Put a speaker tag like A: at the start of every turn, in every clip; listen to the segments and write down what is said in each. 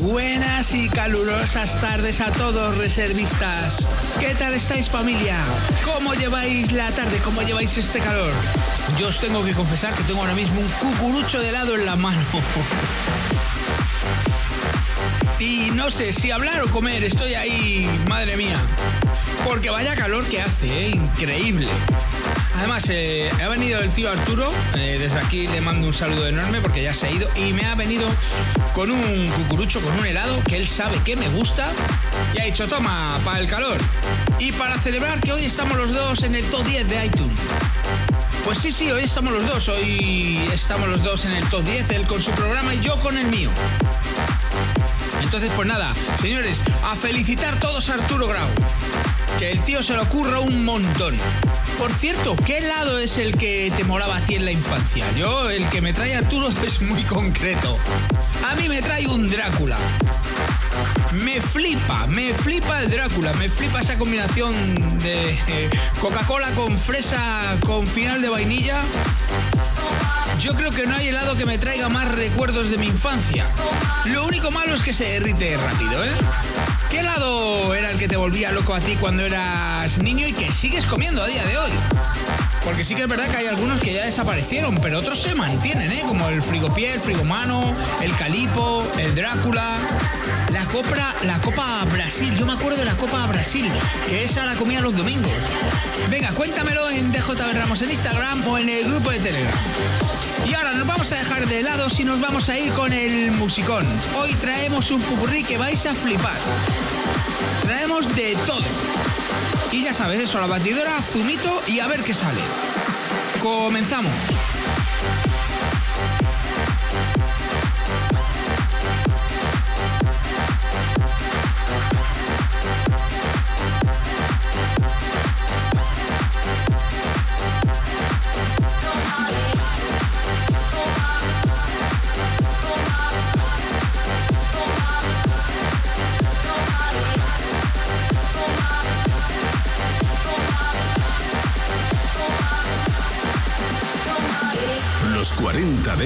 A: Buenas y calurosas tardes a todos reservistas. ¿Qué tal estáis familia? ¿Cómo lleváis la tarde? ¿Cómo lleváis este calor? Yo os tengo que confesar que tengo ahora mismo un cucurucho de helado en la mano. Y no sé si hablar o comer, estoy ahí, madre mía. Porque vaya calor que hace, ¿eh? increíble. Además, eh, ha venido el tío Arturo, eh, desde aquí le mando un saludo enorme porque ya se ha ido y me ha venido con un cucurucho, con un helado que él sabe que me gusta y ha dicho, toma, para el calor. Y para celebrar que hoy estamos los dos en el top 10 de iTunes. Pues sí, sí, hoy estamos los dos, hoy estamos los dos en el top 10, él con su programa y yo con el mío. Entonces, pues nada, señores, a felicitar todos Arturo Grau. Que el tío se le ocurra un montón. Por cierto, ¿qué helado es el que te molaba a ti en la infancia? Yo, el que me trae Arturo es muy concreto. A mí me trae un Drácula. Me flipa, me flipa el Drácula, me flipa esa combinación de eh, Coca-Cola con fresa con final de vainilla. Yo creo que no hay helado que me traiga más recuerdos de mi infancia. Lo único malo es que se derrite rápido, ¿eh? ¿Qué helado era el que te volvía loco a ti cuando eras niño y que sigues comiendo a día de hoy? Porque sí que es verdad que hay algunos que ya desaparecieron, pero otros se mantienen, ¿eh? Como el frigopié, el frigomano, el calipo, el Drácula, la copa, la copa Brasil. Yo me acuerdo de la copa Brasil, que esa la comía los domingos. Venga, cuéntamelo en DJ Ramos en Instagram o en el grupo de Telegram. Y ahora nos vamos a dejar de lado si nos vamos a ir con el musicón. Hoy traemos un pupurrí que vais a flipar. Traemos de todo. Y ya sabes, eso, la batidora, zumito y a ver qué sale. Comenzamos.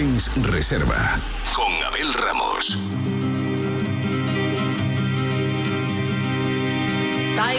B: 40 Dens Reserva. Con Abel Ramos.
C: Tai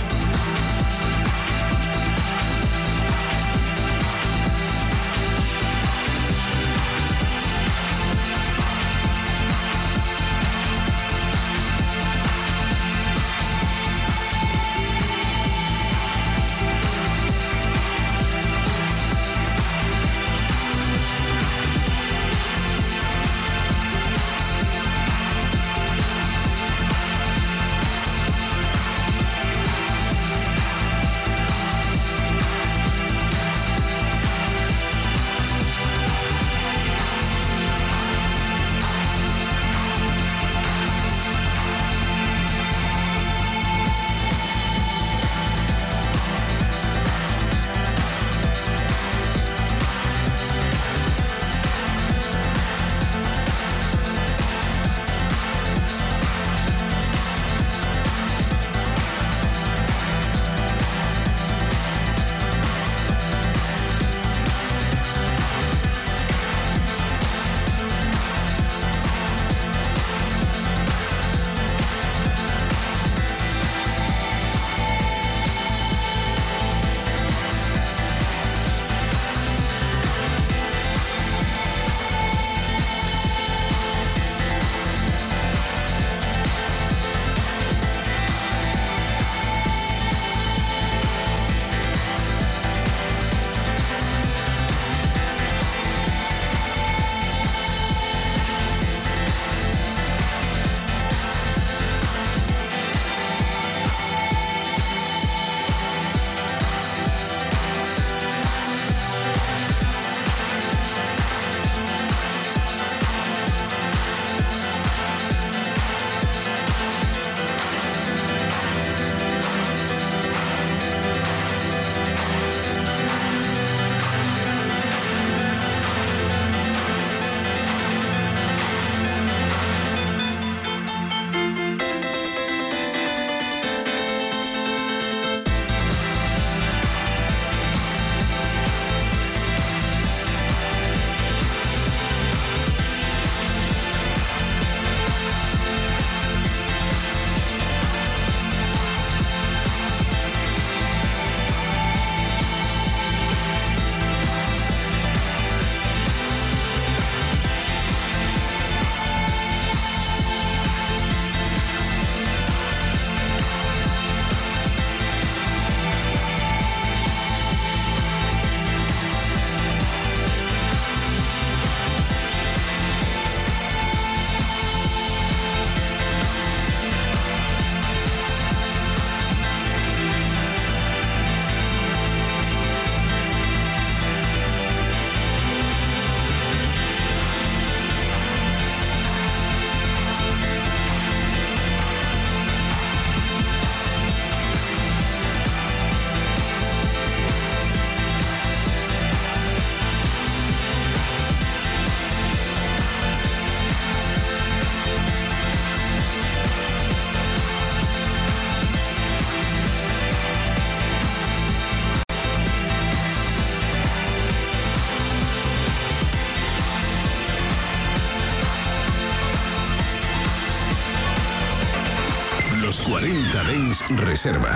B: Reserva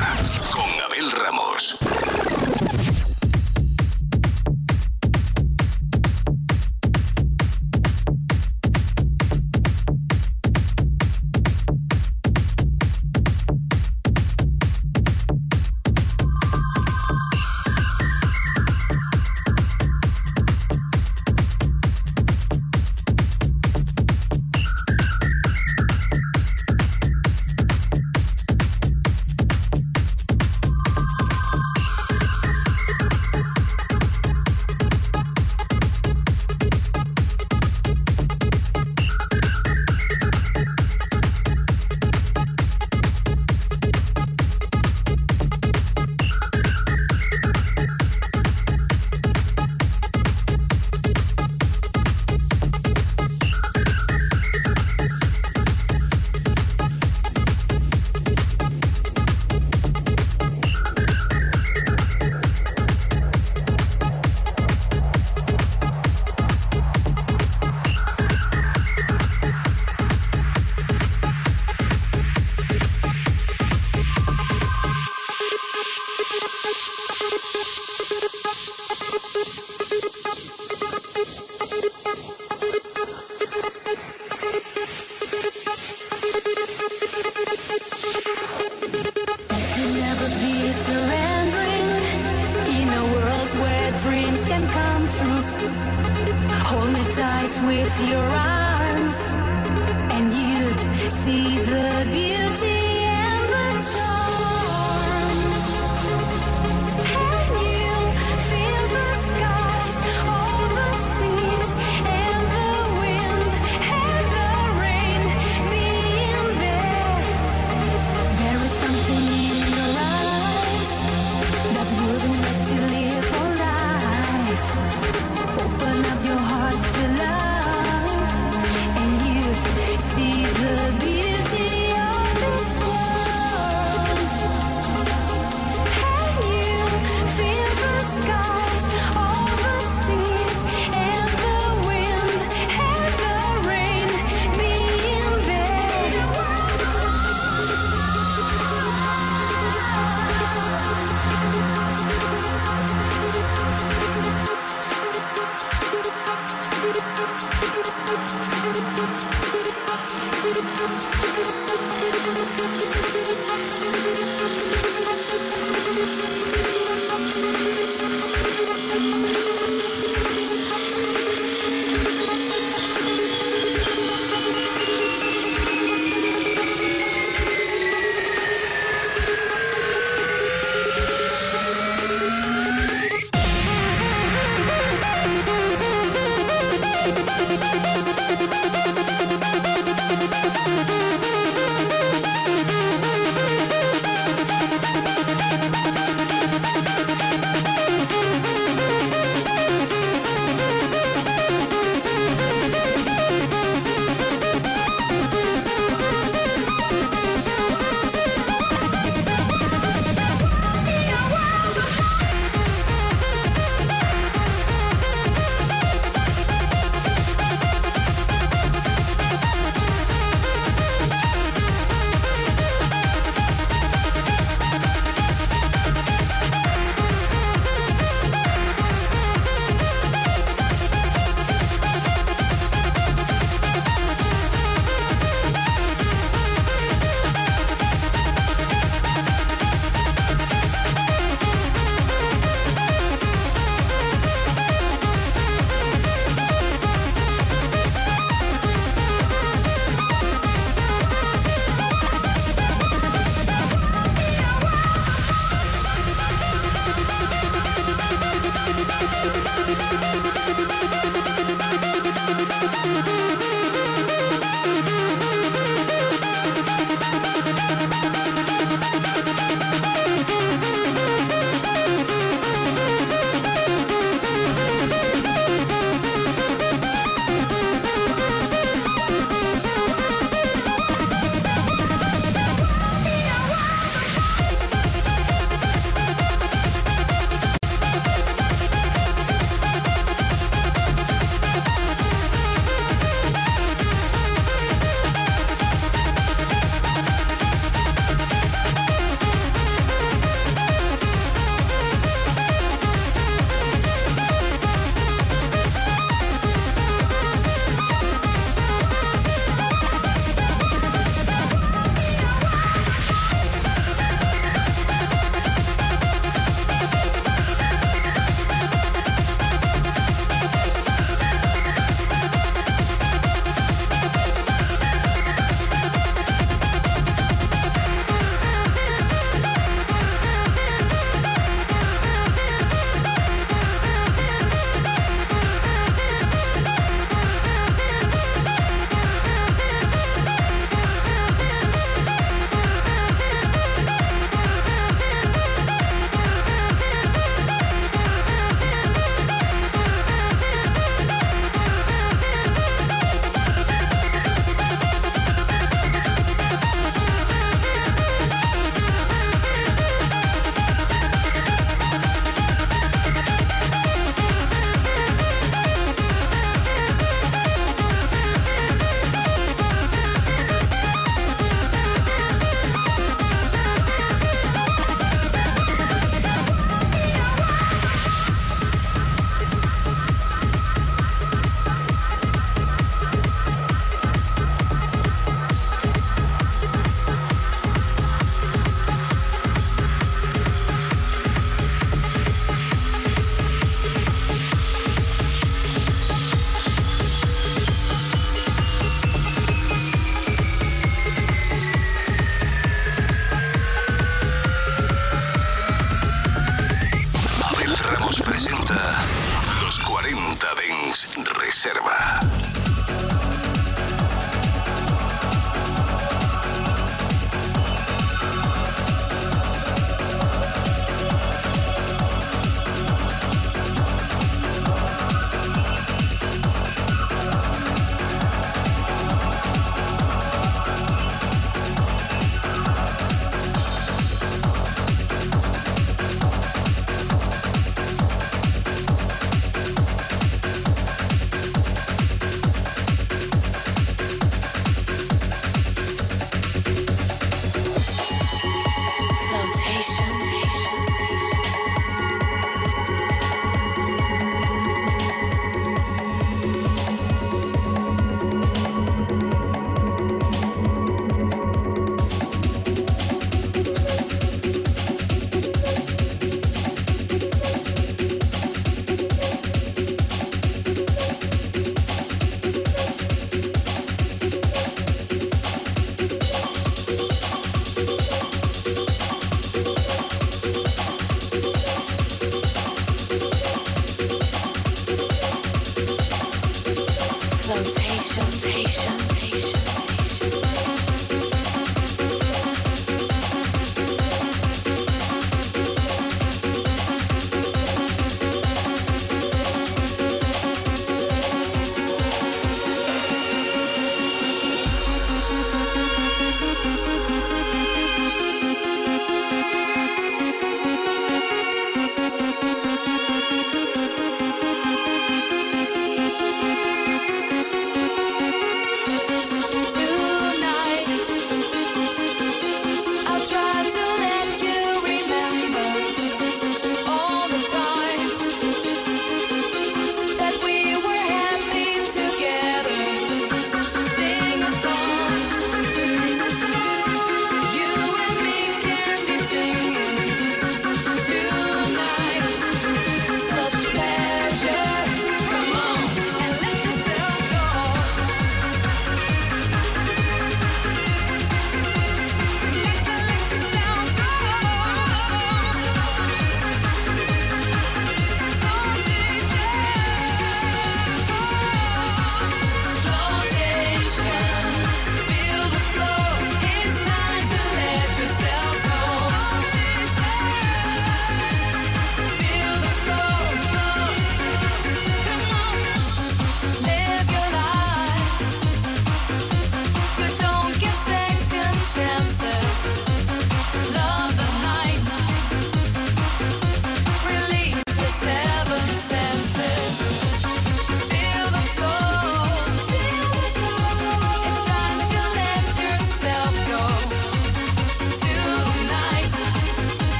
B: con Abel Ramos.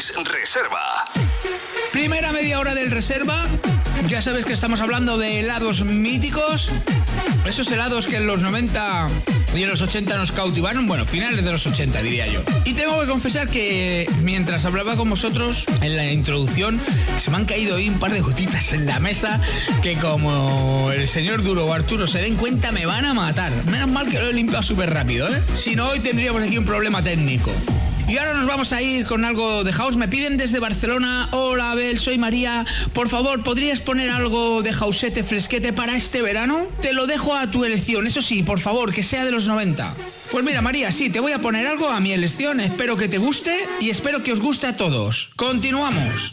B: 40 Dens Reserva.
D: Primera media hora del reserva. Ya sabes que estamos hablando de helados míticos. Esos helados que en los 90 y en los 80 nos cautivaron. Bueno, finales de los 80 diría yo. Y tengo que confesar que mientras hablaba con vosotros en la introducción, se me han caído ahí un par de gotitas en la mesa que como el señor Duro o Arturo se den cuenta me van a matar. Menos mal que lo he limpiado súper rápido, ¿eh? Si no, hoy tendríamos aquí un problema técnico. Y ahora nos vamos a ir con algo de house. Me piden desde Barcelona. Hola Abel, soy María. Por favor, ¿podrías poner algo de hausete fresquete para este verano? Te lo dejo a tu elección. Eso sí, por favor, que sea de los 90. Pues mira, María, sí, te voy a poner algo a mi elección. Espero que te guste y espero que os guste a todos. Continuamos.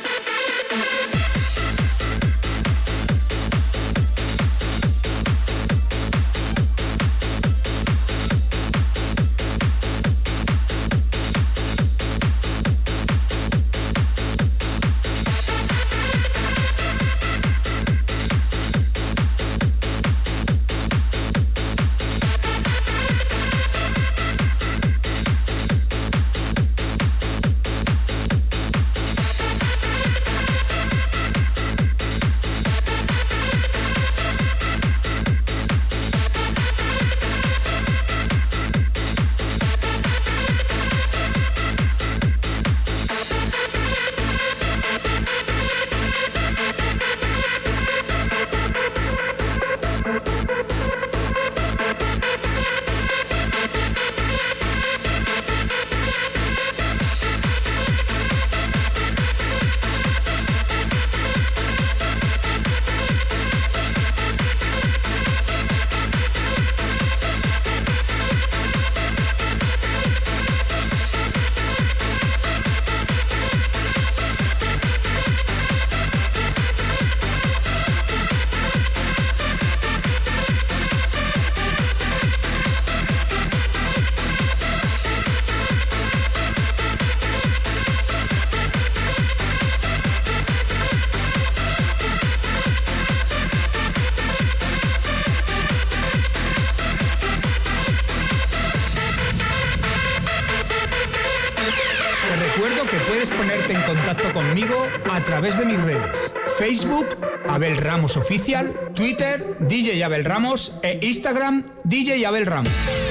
A: Través de mis redes. Facebook, Abel Ramos Oficial, Twitter, DJ Abel Ramos e Instagram, DJ Abel Ramos.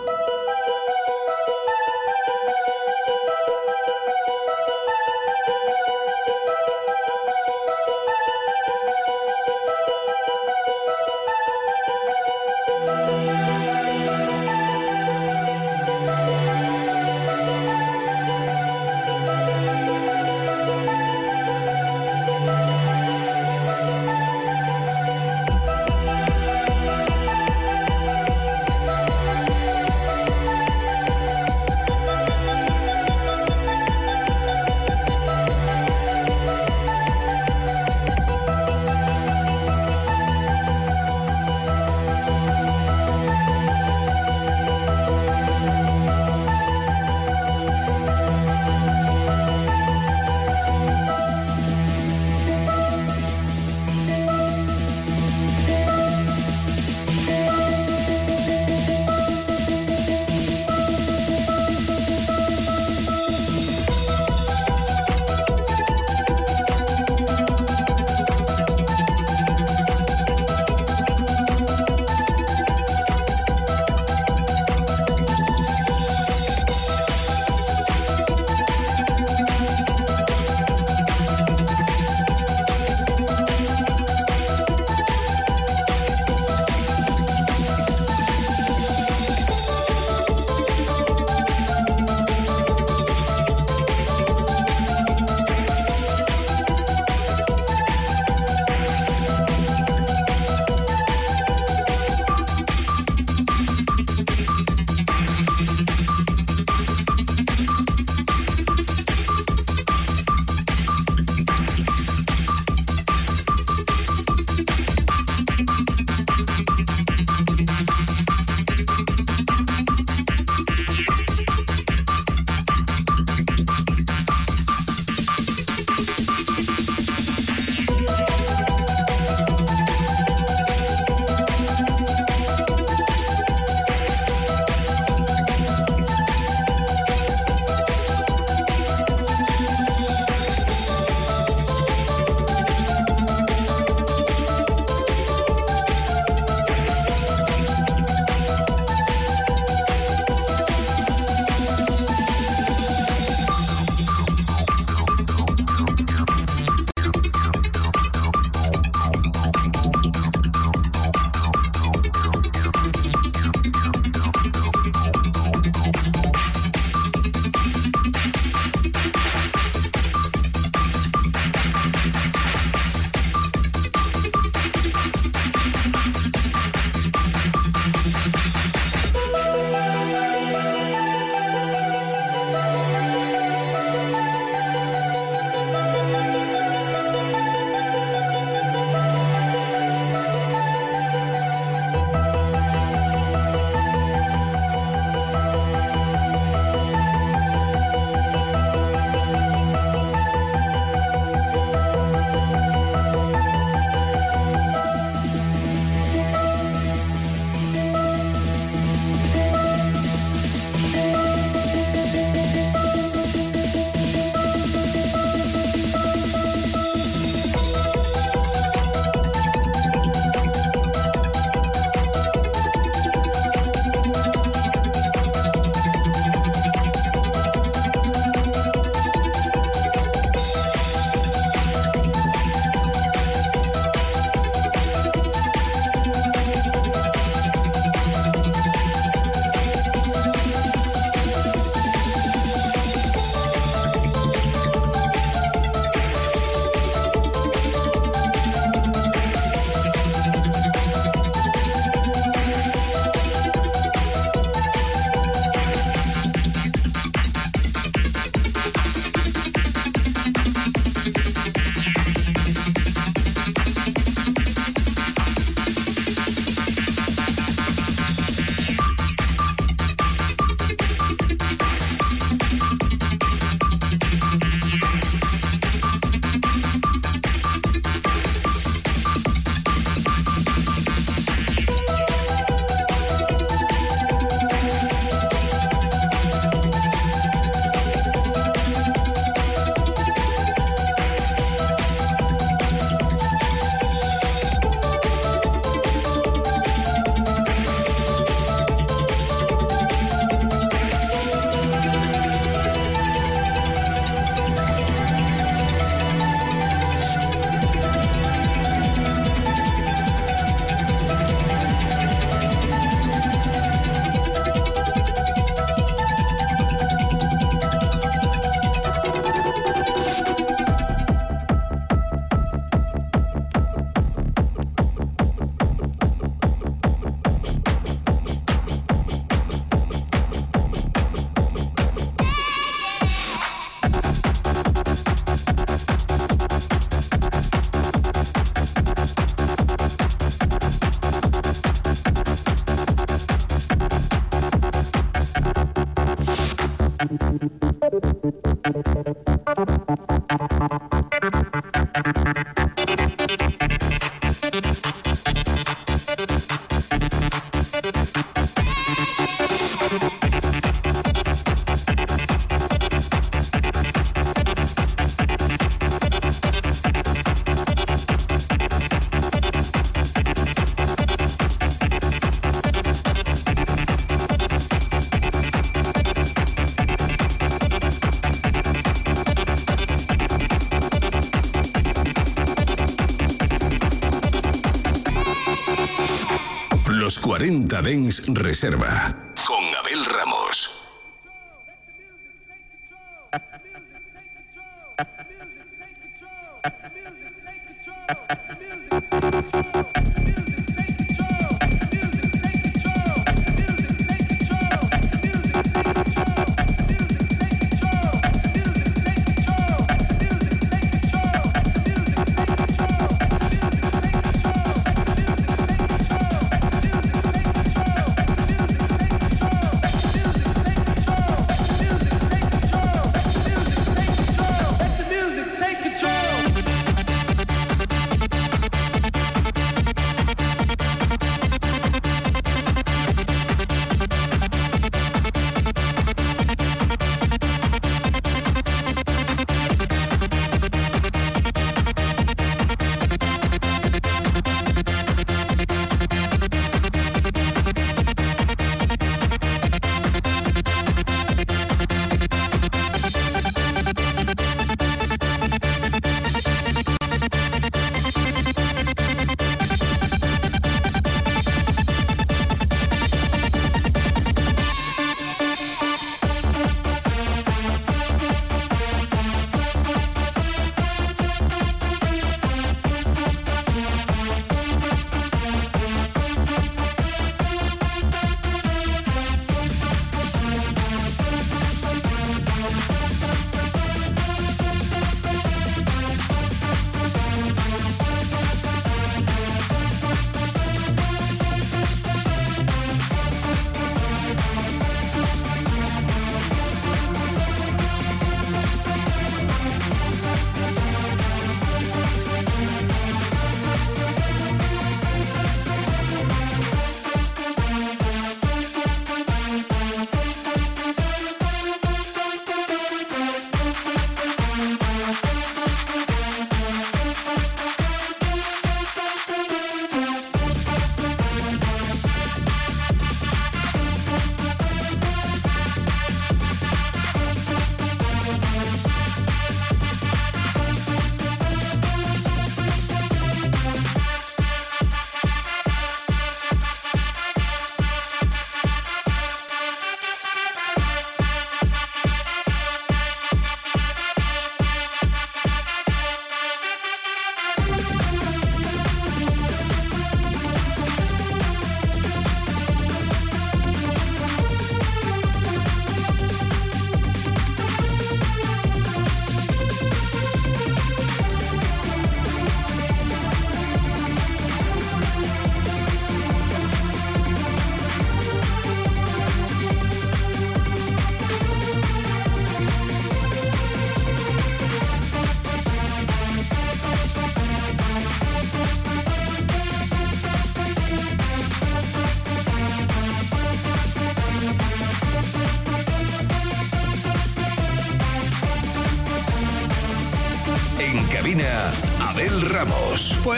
B: Dens Reserva.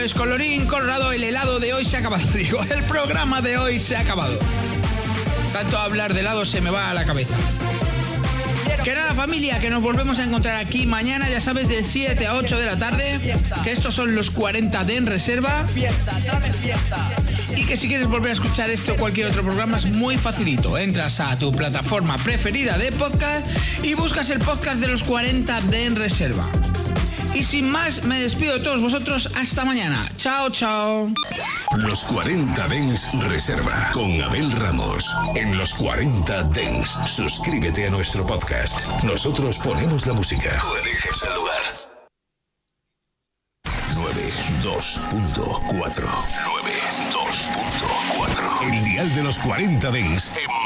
A: Pues colorín colorado, el helado de hoy se ha acabado. Digo, el programa de hoy se ha acabado. Tanto hablar de helado se me va a la cabeza. Que nada familia, que nos volvemos a encontrar aquí mañana, ya sabes, de 7 a 8 de la tarde, que estos son los 40 de en reserva. Y que si quieres volver a escuchar este o cualquier otro programa es muy facilito. Entras a tu plataforma preferida de podcast y buscas el podcast de los 40 de en reserva. Y sin más, me despido de todos vosotros. Hasta mañana. Chao, chao.
B: Los 40 Dens Reserva con Abel Ramos. En los 40 Dens, suscríbete a nuestro podcast. Nosotros ponemos la música. Tú eliges el lugar. 92.4 92.4 El dial de los 40 Dens en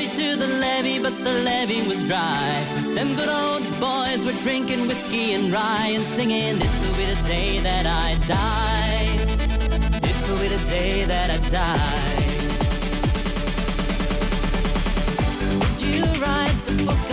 E: Chevy to the levee, but the levee was dry. Them good old boys were drinking whiskey and rye and singing, This will be the day that I die. This will be the day that I die. You write the book